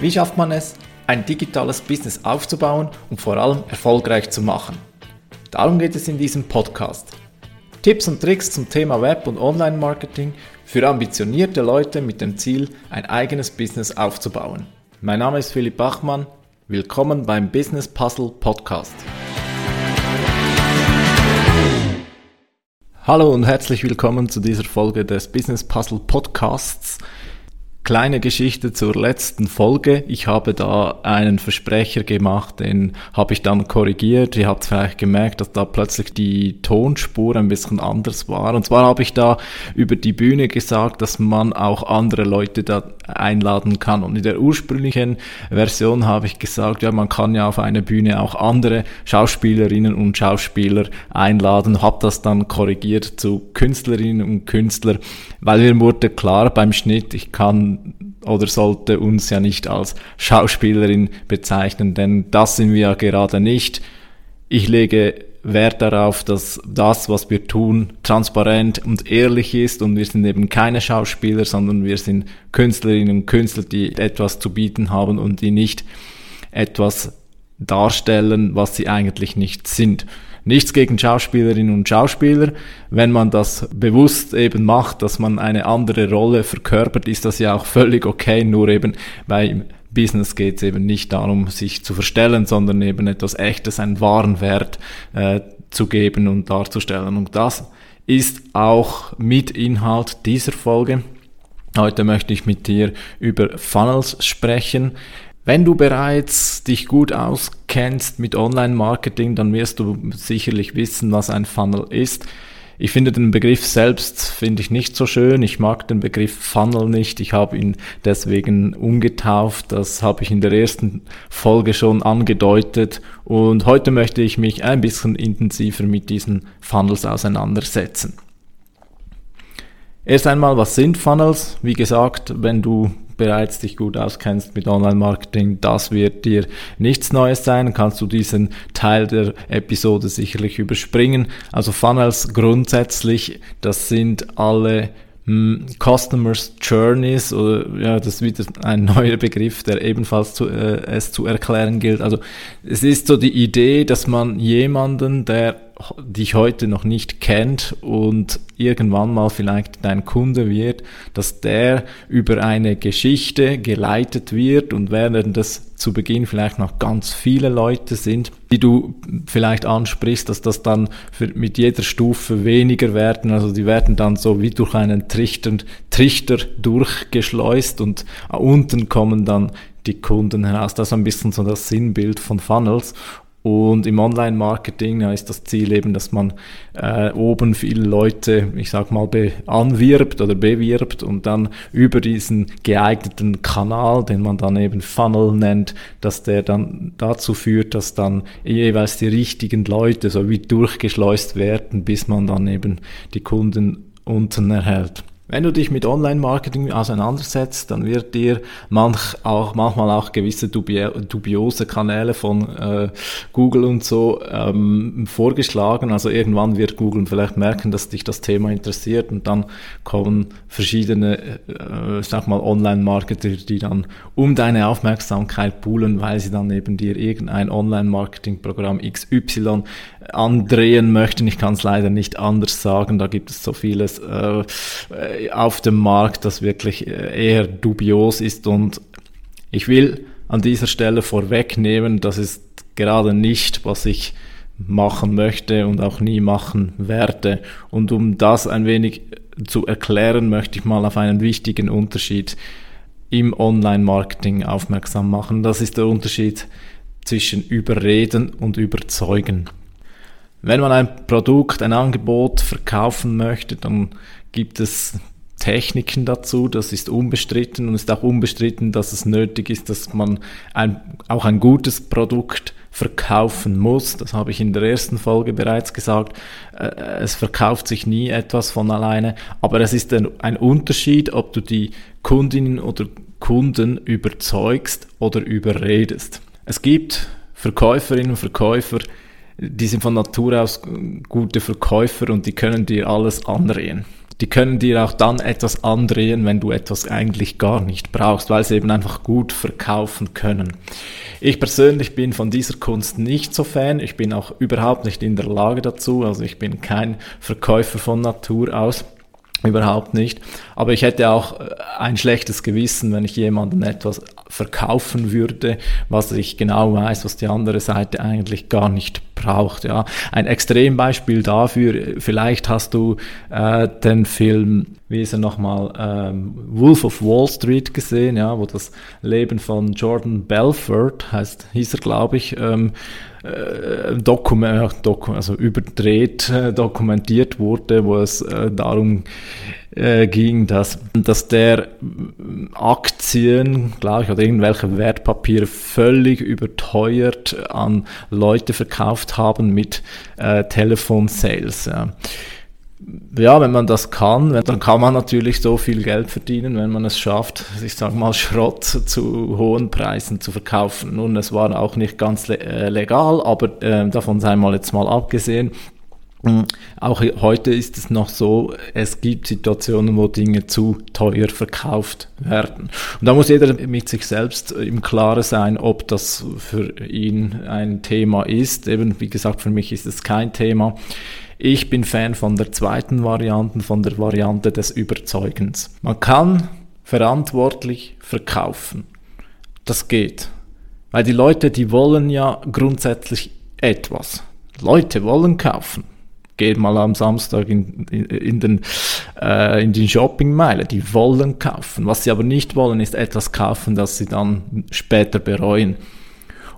Wie schafft man es, ein digitales Business aufzubauen und vor allem erfolgreich zu machen? Darum geht es in diesem Podcast. Tipps und Tricks zum Thema Web- und Online-Marketing für ambitionierte Leute mit dem Ziel, ein eigenes Business aufzubauen. Mein Name ist Philipp Bachmann. Willkommen beim Business Puzzle Podcast. Hallo und herzlich willkommen zu dieser Folge des Business Puzzle Podcasts. Kleine Geschichte zur letzten Folge. Ich habe da einen Versprecher gemacht, den habe ich dann korrigiert. Ihr habt vielleicht gemerkt, dass da plötzlich die Tonspur ein bisschen anders war. Und zwar habe ich da über die Bühne gesagt, dass man auch andere Leute da einladen kann. Und in der ursprünglichen Version habe ich gesagt, ja, man kann ja auf eine Bühne auch andere Schauspielerinnen und Schauspieler einladen. Habe das dann korrigiert zu Künstlerinnen und Künstler, weil mir wurde klar beim Schnitt, ich kann oder sollte uns ja nicht als Schauspielerin bezeichnen, denn das sind wir ja gerade nicht. Ich lege Wert darauf, dass das, was wir tun, transparent und ehrlich ist und wir sind eben keine Schauspieler, sondern wir sind Künstlerinnen und Künstler, die etwas zu bieten haben und die nicht etwas darstellen, was sie eigentlich nicht sind. Nichts gegen Schauspielerinnen und Schauspieler. Wenn man das bewusst eben macht, dass man eine andere Rolle verkörpert, ist das ja auch völlig okay. Nur eben bei Business geht es eben nicht darum, sich zu verstellen, sondern eben etwas Echtes, einen wahren Wert äh, zu geben und darzustellen. Und das ist auch mit Inhalt dieser Folge. Heute möchte ich mit dir über Funnels sprechen. Wenn du bereits dich gut auskennst mit Online-Marketing, dann wirst du sicherlich wissen, was ein Funnel ist. Ich finde den Begriff selbst finde ich nicht so schön. Ich mag den Begriff Funnel nicht. Ich habe ihn deswegen umgetauft. Das habe ich in der ersten Folge schon angedeutet. Und heute möchte ich mich ein bisschen intensiver mit diesen Funnels auseinandersetzen. Erst einmal, was sind Funnels? Wie gesagt, wenn du bereits dich gut auskennst mit Online-Marketing, das wird dir nichts Neues sein, kannst du diesen Teil der Episode sicherlich überspringen. Also Funnels grundsätzlich, das sind alle hm, Customers Journeys oder ja, das ist wieder ein neuer Begriff, der ebenfalls zu, äh, es zu erklären gilt. Also es ist so die Idee, dass man jemanden, der dich heute noch nicht kennt und irgendwann mal vielleicht dein Kunde wird, dass der über eine Geschichte geleitet wird und während das zu Beginn vielleicht noch ganz viele Leute sind, die du vielleicht ansprichst, dass das dann für, mit jeder Stufe weniger werden, also die werden dann so wie durch einen Trichter, Trichter durchgeschleust und unten kommen dann die Kunden heraus. Das ist ein bisschen so das Sinnbild von Funnels. Und im Online-Marketing ist das Ziel eben, dass man äh, oben viele Leute, ich sag mal, anwirbt oder bewirbt und dann über diesen geeigneten Kanal, den man dann eben Funnel nennt, dass der dann dazu führt, dass dann jeweils die richtigen Leute so wie durchgeschleust werden, bis man dann eben die Kunden unten erhält. Wenn du dich mit Online-Marketing auseinandersetzt, dann wird dir manch auch, manchmal auch gewisse dubiose Kanäle von äh, Google und so ähm, vorgeschlagen. Also irgendwann wird Google vielleicht merken, dass dich das Thema interessiert und dann kommen verschiedene, äh, sag mal, Online-Marketer, die dann um deine Aufmerksamkeit poolen, weil sie dann eben dir irgendein Online-Marketing-Programm XY andrehen möchten. Ich kann es leider nicht anders sagen. Da gibt es so vieles äh, auf dem Markt, das wirklich äh, eher dubios ist. Und ich will an dieser Stelle vorwegnehmen, das ist gerade nicht, was ich machen möchte und auch nie machen werde. Und um das ein wenig zu erklären, möchte ich mal auf einen wichtigen Unterschied im Online-Marketing aufmerksam machen. Das ist der Unterschied zwischen überreden und überzeugen. Wenn man ein Produkt, ein Angebot verkaufen möchte, dann gibt es Techniken dazu, das ist unbestritten und ist auch unbestritten, dass es nötig ist, dass man ein, auch ein gutes Produkt verkaufen muss. Das habe ich in der ersten Folge bereits gesagt. Äh, es verkauft sich nie etwas von alleine, aber es ist ein, ein Unterschied, ob du die Kundinnen oder Kunden überzeugst oder überredest. Es gibt Verkäuferinnen und Verkäufer, die sind von Natur aus gute Verkäufer und die können dir alles andrehen die können dir auch dann etwas andrehen, wenn du etwas eigentlich gar nicht brauchst, weil sie eben einfach gut verkaufen können. Ich persönlich bin von dieser Kunst nicht so Fan. Ich bin auch überhaupt nicht in der Lage dazu. Also ich bin kein Verkäufer von Natur aus. Überhaupt nicht. Aber ich hätte auch äh, ein schlechtes Gewissen, wenn ich jemandem etwas verkaufen würde, was ich genau weiß, was die andere Seite eigentlich gar nicht braucht. Ja. Ein Extrembeispiel dafür, vielleicht hast du äh, den Film, wie ist er nochmal, ähm, Wolf of Wall Street gesehen, ja, wo das Leben von Jordan Belfort, heißt, hieß er, glaube ich, ähm, äh, Dokument, Doku, also überdreht äh, dokumentiert wurde, wo es äh, darum äh, ging, dass, dass der Aktien, glaube ich, oder irgendwelche Wertpapiere völlig überteuert an Leute verkauft haben mit äh, Telefonsales. Ja ja, wenn man das kann, dann kann man natürlich so viel Geld verdienen, wenn man es schafft, ich sage mal, Schrott zu hohen Preisen zu verkaufen. Nun, es war auch nicht ganz äh, legal, aber äh, davon sei mal jetzt mal abgesehen. Hm, auch heute ist es noch so, es gibt Situationen, wo Dinge zu teuer verkauft werden. Und da muss jeder mit sich selbst im Klaren sein, ob das für ihn ein Thema ist. Eben, wie gesagt, für mich ist es kein Thema. Ich bin Fan von der zweiten Variante, von der Variante des Überzeugens. Man kann verantwortlich verkaufen. Das geht. Weil die Leute, die wollen ja grundsätzlich etwas. Leute wollen kaufen. Geht mal am Samstag in, in, in den, äh, in die Shoppingmeile. Die wollen kaufen. Was sie aber nicht wollen, ist etwas kaufen, das sie dann später bereuen.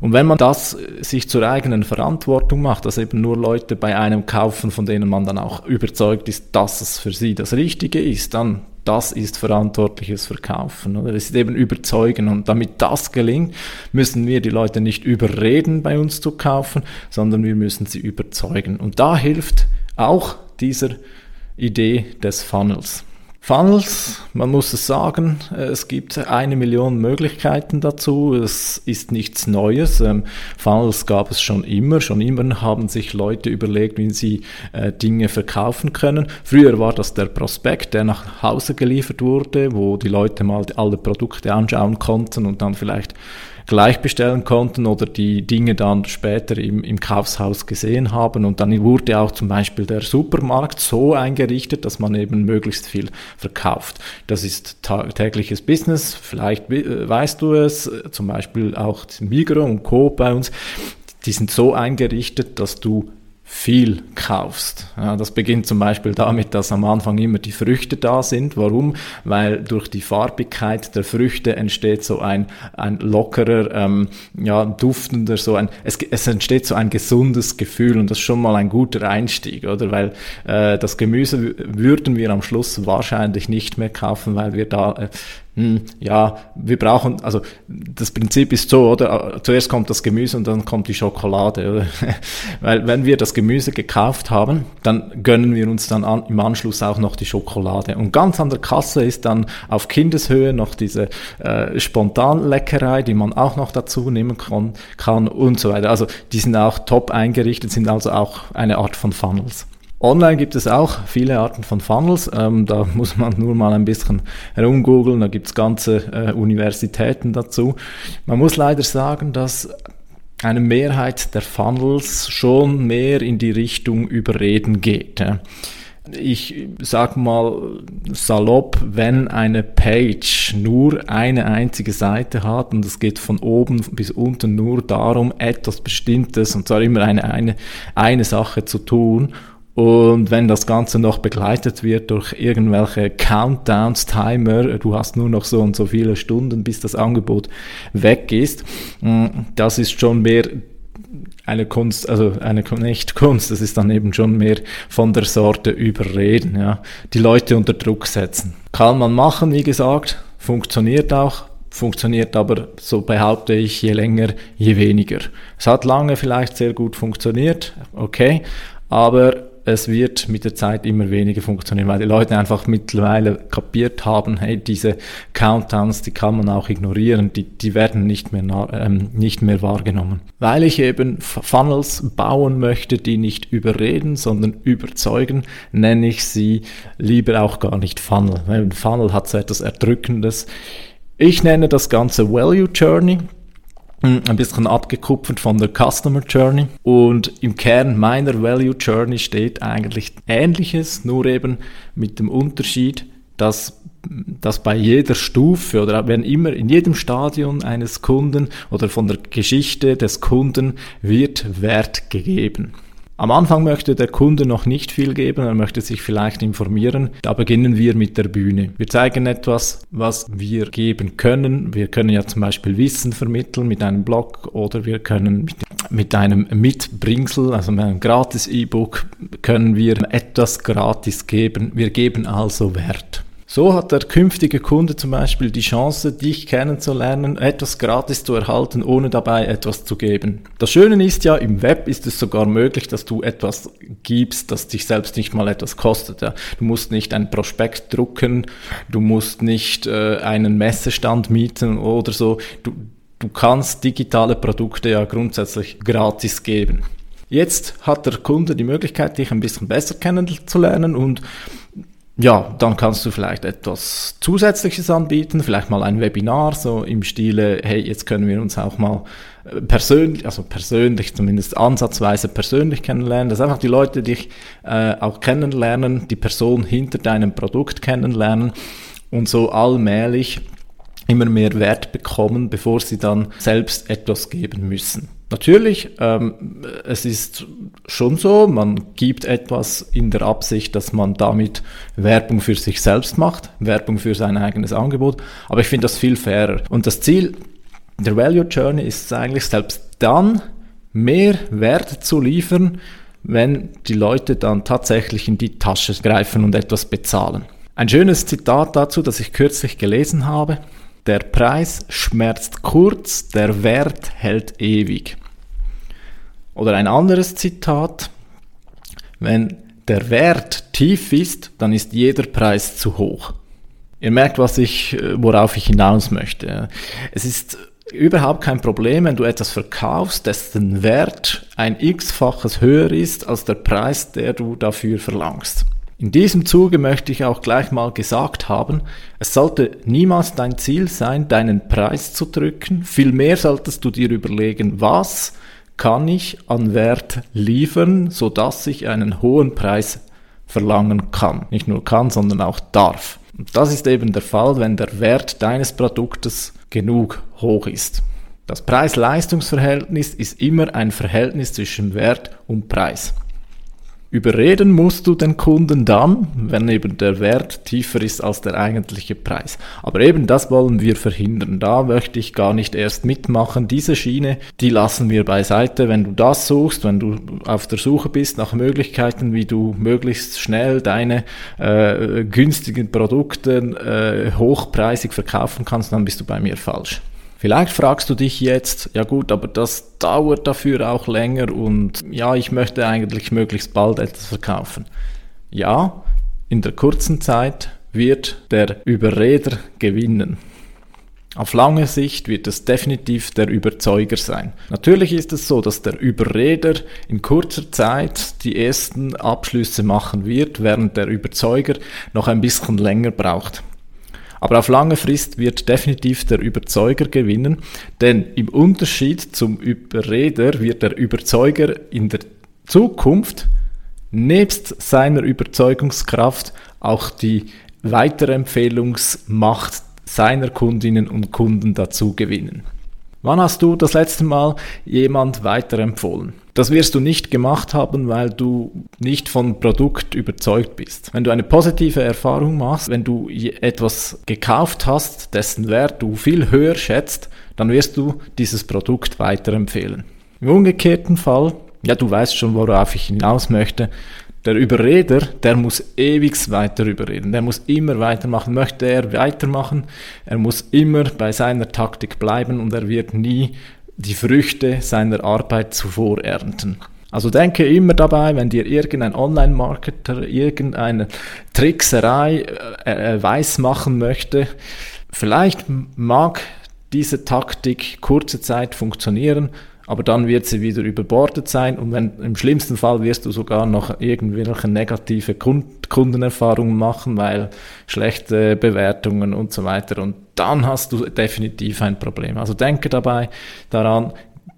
Und wenn man das äh, sich zur eigenen Verantwortung macht, dass eben nur Leute bei einem kaufen, von denen man dann auch überzeugt ist, dass es für sie das Richtige ist, dann das ist verantwortliches Verkaufen. Oder? Das ist eben überzeugen. Und damit das gelingt, müssen wir die Leute nicht überreden, bei uns zu kaufen, sondern wir müssen sie überzeugen. Und da hilft auch dieser Idee des Funnels. Funnels, man muss es sagen, es gibt eine Million Möglichkeiten dazu. Es ist nichts Neues. Ähm, Funnels gab es schon immer. Schon immer haben sich Leute überlegt, wie sie äh, Dinge verkaufen können. Früher war das der Prospekt, der nach Hause geliefert wurde, wo die Leute mal alle Produkte anschauen konnten und dann vielleicht gleich bestellen konnten oder die Dinge dann später im, im Kaufhaus gesehen haben. Und dann wurde auch zum Beispiel der Supermarkt so eingerichtet, dass man eben möglichst viel verkauft. Das ist tägliches Business, vielleicht äh, weißt du es, zum Beispiel auch Migros und Co. bei uns, die sind so eingerichtet, dass du viel kaufst. Ja, das beginnt zum Beispiel damit, dass am Anfang immer die Früchte da sind. Warum? Weil durch die Farbigkeit der Früchte entsteht so ein, ein lockerer, ähm, ja, duftender, so ein, es, es entsteht so ein gesundes Gefühl und das ist schon mal ein guter Einstieg, oder? Weil äh, das Gemüse würden wir am Schluss wahrscheinlich nicht mehr kaufen, weil wir da äh, hm, ja, wir brauchen, also das Prinzip ist so, oder? Zuerst kommt das Gemüse und dann kommt die Schokolade, oder? Weil wenn wir das Gemüse gekauft haben, dann gönnen wir uns dann an, im Anschluss auch noch die Schokolade. Und ganz an der Kasse ist dann auf Kindeshöhe noch diese äh, Spontanleckerei, die man auch noch dazu nehmen kann, kann und so weiter. Also die sind auch top eingerichtet, sind also auch eine Art von Funnels. Online gibt es auch viele Arten von Funnels. Ähm, da muss man nur mal ein bisschen herumgoogeln. Da gibt es ganze äh, Universitäten dazu. Man muss leider sagen, dass eine Mehrheit der Funnels schon mehr in die Richtung Überreden geht. Ja. Ich sag mal salopp, wenn eine Page nur eine einzige Seite hat und es geht von oben bis unten nur darum, etwas Bestimmtes und zwar immer eine, eine, eine Sache zu tun und wenn das Ganze noch begleitet wird durch irgendwelche Countdowns, Timer, du hast nur noch so und so viele Stunden, bis das Angebot weg ist, mm, das ist schon mehr eine Kunst, also eine nicht Kunst, das ist dann eben schon mehr von der Sorte überreden, ja. Die Leute unter Druck setzen. Kann man machen, wie gesagt, funktioniert auch, funktioniert aber, so behaupte ich, je länger, je weniger. Es hat lange vielleicht sehr gut funktioniert, okay, aber es wird mit der Zeit immer weniger funktionieren, weil die Leute einfach mittlerweile kapiert haben, hey, diese Countdowns, die kann man auch ignorieren, die, die werden nicht mehr, ähm, nicht mehr wahrgenommen. Weil ich eben Funnels bauen möchte, die nicht überreden, sondern überzeugen, nenne ich sie lieber auch gar nicht Funnel. Weil ein Funnel hat so etwas Erdrückendes. Ich nenne das Ganze Value Journey ein bisschen abgekupfert von der Customer Journey. Und im Kern meiner Value Journey steht eigentlich Ähnliches, nur eben mit dem Unterschied, dass dass bei jeder Stufe oder wenn immer in jedem Stadion eines Kunden oder von der Geschichte des Kunden wird Wert gegeben. Am Anfang möchte der Kunde noch nicht viel geben, er möchte sich vielleicht informieren. Da beginnen wir mit der Bühne. Wir zeigen etwas, was wir geben können. Wir können ja zum Beispiel Wissen vermitteln mit einem Blog oder wir können mit, mit einem Mitbringsel, also mit einem gratis E-Book, können wir etwas gratis geben. Wir geben also Wert. So hat der künftige Kunde zum Beispiel die Chance, dich kennenzulernen, etwas gratis zu erhalten, ohne dabei etwas zu geben. Das Schöne ist ja, im Web ist es sogar möglich, dass du etwas gibst, das dich selbst nicht mal etwas kostet. Ja. Du musst nicht ein Prospekt drucken, du musst nicht äh, einen Messestand mieten oder so. Du, du kannst digitale Produkte ja grundsätzlich gratis geben. Jetzt hat der Kunde die Möglichkeit, dich ein bisschen besser kennenzulernen und ja, dann kannst du vielleicht etwas Zusätzliches anbieten, vielleicht mal ein Webinar, so im Stile, hey, jetzt können wir uns auch mal äh, persönlich, also persönlich, zumindest ansatzweise persönlich kennenlernen, dass einfach die Leute dich äh, auch kennenlernen, die Person hinter deinem Produkt kennenlernen und so allmählich immer mehr Wert bekommen, bevor sie dann selbst etwas geben müssen. Natürlich, ähm, es ist schon so, man gibt etwas in der Absicht, dass man damit Werbung für sich selbst macht, Werbung für sein eigenes Angebot, aber ich finde das viel fairer. Und das Ziel der Value Journey ist eigentlich selbst dann mehr Wert zu liefern, wenn die Leute dann tatsächlich in die Tasche greifen und etwas bezahlen. Ein schönes Zitat dazu, das ich kürzlich gelesen habe. Der Preis schmerzt kurz, der Wert hält ewig. Oder ein anderes Zitat, wenn der Wert tief ist, dann ist jeder Preis zu hoch. Ihr merkt, was ich, worauf ich hinaus möchte. Es ist überhaupt kein Problem, wenn du etwas verkaufst, dessen Wert ein x-faches höher ist als der Preis, der du dafür verlangst. In diesem Zuge möchte ich auch gleich mal gesagt haben, es sollte niemals dein Ziel sein, deinen Preis zu drücken. Vielmehr solltest du dir überlegen, was kann ich an Wert liefern, so dass ich einen hohen Preis verlangen kann. Nicht nur kann, sondern auch darf. Und das ist eben der Fall, wenn der Wert deines Produktes genug hoch ist. Das Preis-Leistungs-Verhältnis ist immer ein Verhältnis zwischen Wert und Preis. Überreden musst du den Kunden dann, wenn eben der Wert tiefer ist als der eigentliche Preis. Aber eben das wollen wir verhindern. Da möchte ich gar nicht erst mitmachen. Diese Schiene, die lassen wir beiseite. Wenn du das suchst, wenn du auf der Suche bist nach Möglichkeiten, wie du möglichst schnell deine äh, günstigen Produkte äh, hochpreisig verkaufen kannst, dann bist du bei mir falsch. Vielleicht fragst du dich jetzt, ja gut, aber das dauert dafür auch länger und ja, ich möchte eigentlich möglichst bald etwas verkaufen. Ja, in der kurzen Zeit wird der Überreder gewinnen. Auf lange Sicht wird es definitiv der Überzeuger sein. Natürlich ist es so, dass der Überreder in kurzer Zeit die ersten Abschlüsse machen wird, während der Überzeuger noch ein bisschen länger braucht. Aber auf lange Frist wird definitiv der Überzeuger gewinnen, denn im Unterschied zum Überreder wird der Überzeuger in der Zukunft nebst seiner Überzeugungskraft auch die Weiterempfehlungsmacht seiner Kundinnen und Kunden dazu gewinnen. Wann hast du das letzte Mal jemand weiterempfohlen? Das wirst du nicht gemacht haben, weil du nicht von Produkt überzeugt bist. Wenn du eine positive Erfahrung machst, wenn du etwas gekauft hast, dessen Wert du viel höher schätzt, dann wirst du dieses Produkt weiterempfehlen. Im umgekehrten Fall, ja, du weißt schon, worauf ich hinaus möchte, der Überreder, der muss ewig weiter überreden. Der muss immer weitermachen. Möchte er weitermachen, er muss immer bei seiner Taktik bleiben und er wird nie die Früchte seiner Arbeit zuvor ernten. Also denke immer dabei, wenn dir irgendein Online-Marketer irgendeine Trickserei äh, äh, weiß machen möchte, vielleicht mag diese Taktik kurze Zeit funktionieren, aber dann wird sie wieder überbordet sein und wenn, im schlimmsten Fall wirst du sogar noch irgendwelche negative Kundenerfahrungen machen, weil schlechte Bewertungen und so weiter und dann hast du definitiv ein Problem. Also denke dabei daran,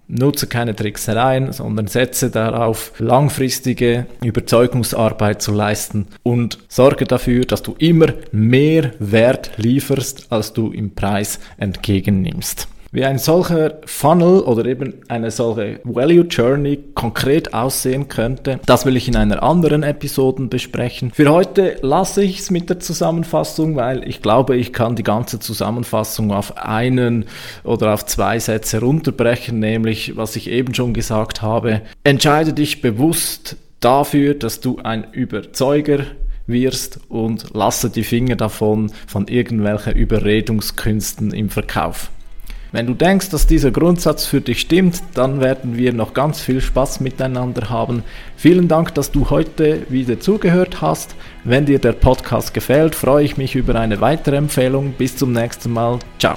nutze keine Tricksereien, sondern setze darauf, langfristige Überzeugungsarbeit zu leisten und sorge dafür, dass du immer mehr Wert lieferst, als du im Preis entgegennimmst. Wie ein solcher Funnel oder eben eine solche Value Journey konkret aussehen könnte, das will ich in einer anderen Episode besprechen. Für heute lasse ich es mit der Zusammenfassung, weil ich glaube, ich kann die ganze Zusammenfassung auf einen oder auf zwei Sätze runterbrechen, nämlich was ich eben schon gesagt habe. Entscheide dich bewusst dafür, dass du ein Überzeuger wirst und lasse die Finger davon von irgendwelchen Überredungskünsten im Verkauf. Wenn du denkst, dass dieser Grundsatz für dich stimmt, dann werden wir noch ganz viel Spaß miteinander haben. Vielen Dank, dass du heute wieder zugehört hast. Wenn dir der Podcast gefällt, freue ich mich über eine weitere Empfehlung. Bis zum nächsten Mal. Ciao.